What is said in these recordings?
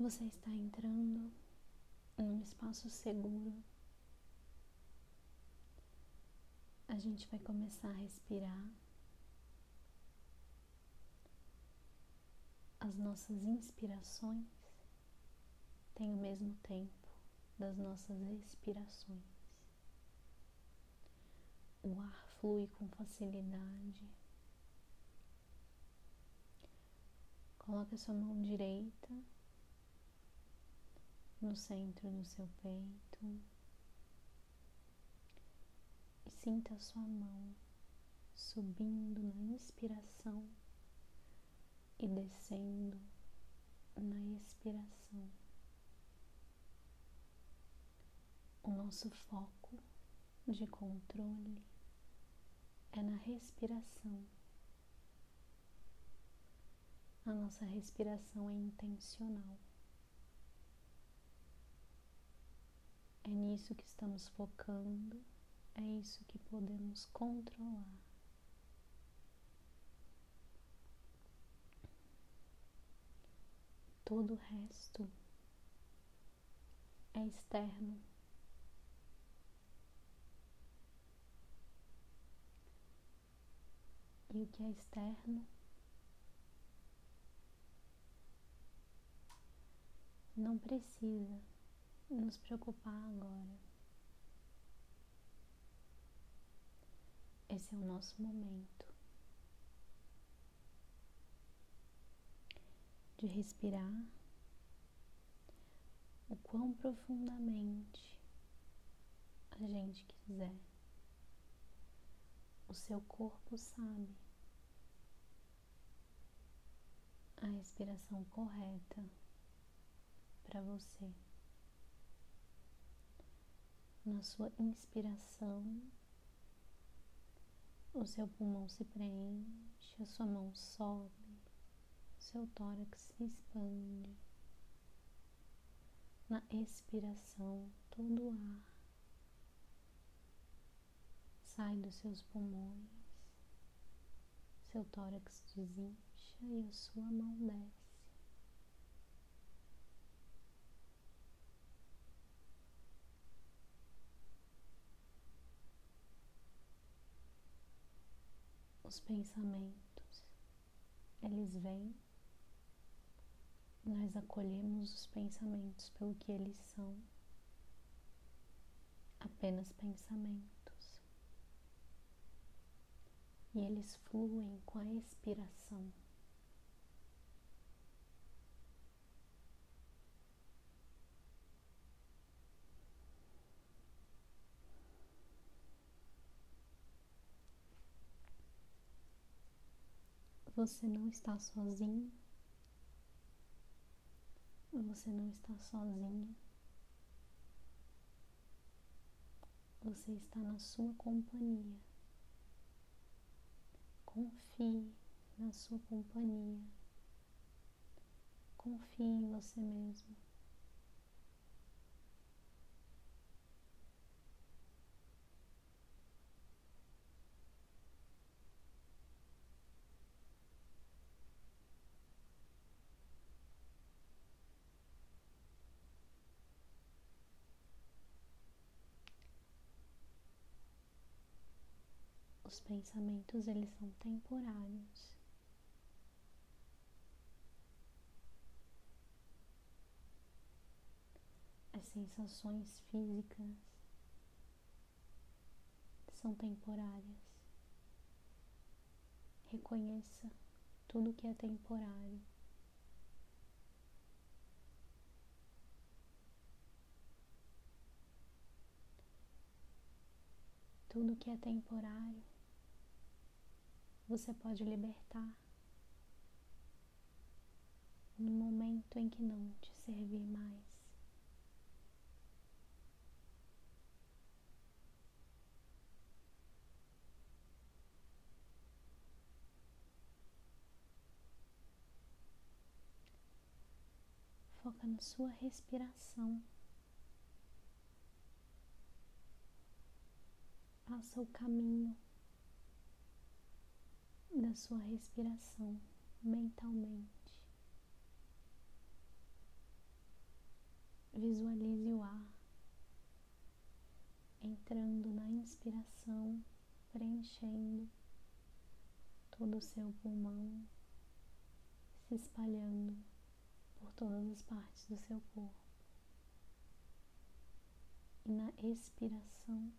Você está entrando num espaço seguro. A gente vai começar a respirar. As nossas inspirações têm o mesmo tempo das nossas expirações. O ar flui com facilidade. Coloque a sua mão direita no centro do seu peito e sinta a sua mão subindo na inspiração e descendo na expiração. O nosso foco de controle é na respiração. A nossa respiração é intencional. É nisso que estamos focando, é isso que podemos controlar. Todo o resto é externo. E o que é externo não precisa nos preocupar agora. Esse é o nosso momento de respirar o quão profundamente a gente quiser. O seu corpo sabe a respiração correta para você na sua inspiração, o seu pulmão se preenche, a sua mão sobe, o seu tórax se expande. Na expiração, todo o ar sai dos seus pulmões, seu tórax desincha e a sua mão desce. Os pensamentos, eles vêm, nós acolhemos os pensamentos pelo que eles são, apenas pensamentos, e eles fluem com a expiração. Você não está sozinho. Você não está sozinha. Você está na sua companhia. Confie na sua companhia. Confie em você mesmo. Os pensamentos eles são temporários. As sensações físicas são temporárias. Reconheça tudo que é temporário. Tudo que é temporário você pode libertar no momento em que não te servir mais. Foca na sua respiração. Faça o caminho da sua respiração mentalmente. visualize o ar entrando na inspiração, preenchendo todo o seu pulmão, se espalhando por todas as partes do seu corpo. E na expiração,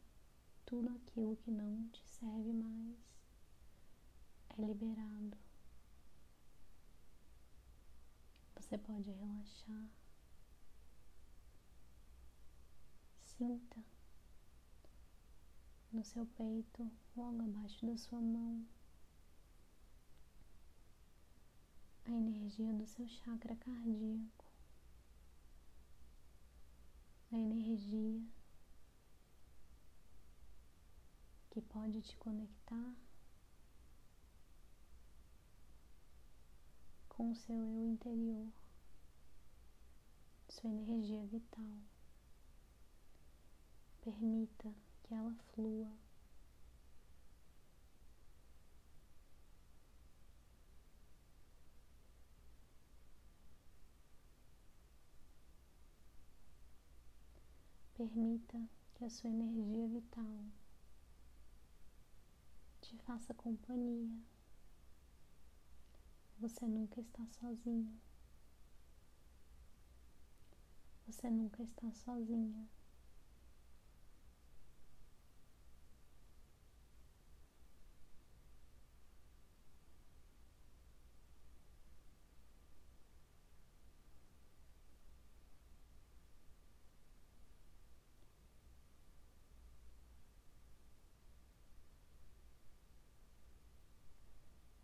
tudo aquilo que não te serve mais é liberado. Você pode relaxar. Sinta no seu peito, logo abaixo da sua mão, a energia do seu chakra cardíaco, a energia que pode te conectar com o seu eu interior, sua energia vital. Permita que ela flua. Permita que a sua energia vital te faça companhia. Você nunca está sozinho. Você nunca está sozinha.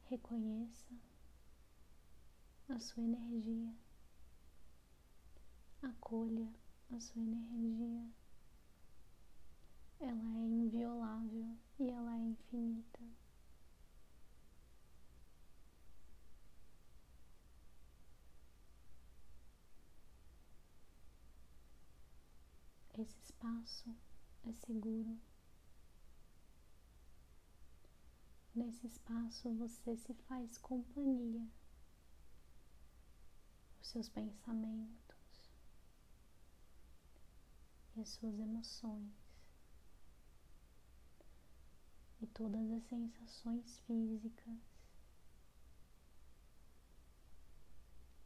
Reconheça a sua energia, acolha a sua energia. Ela é inviolável e ela é infinita. Esse espaço é seguro. Nesse espaço você se faz companhia, os seus pensamentos e as suas emoções e todas as sensações físicas.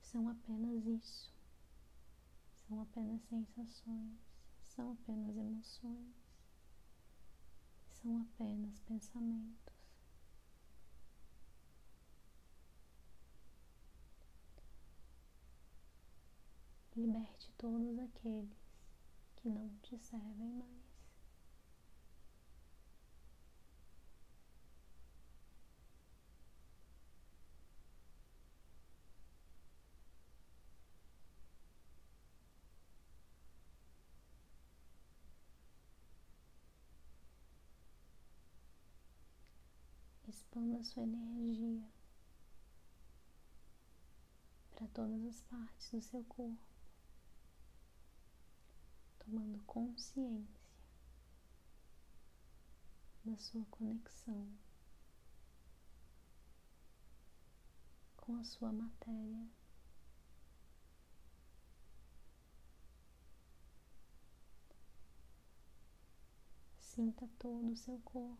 São apenas isso, são apenas sensações, são apenas emoções, são apenas pensamentos. Liberte todos aqueles que não te servem mais. Expanda sua energia para todas as partes do seu corpo tomando consciência da sua conexão com a sua matéria. Sinta todo o seu corpo,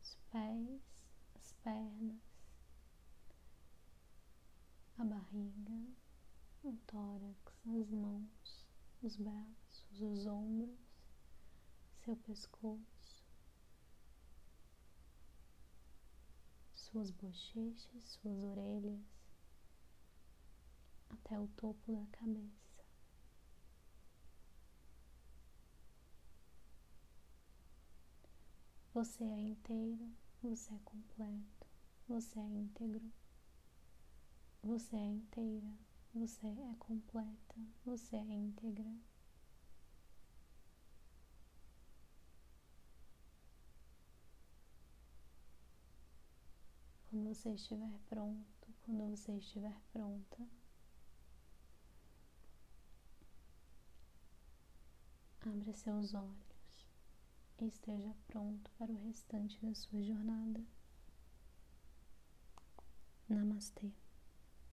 os pés, as pernas, a barriga, o tórax, as mãos, os braços, os ombros, seu pescoço, suas bochechas, suas orelhas, até o topo da cabeça. Você é inteiro, você é completo, você é íntegro, você é inteira, você é completa, você é íntegra. Quando você estiver pronto, quando você estiver pronta, abra seus olhos e esteja pronto para o restante da sua jornada. Namastê.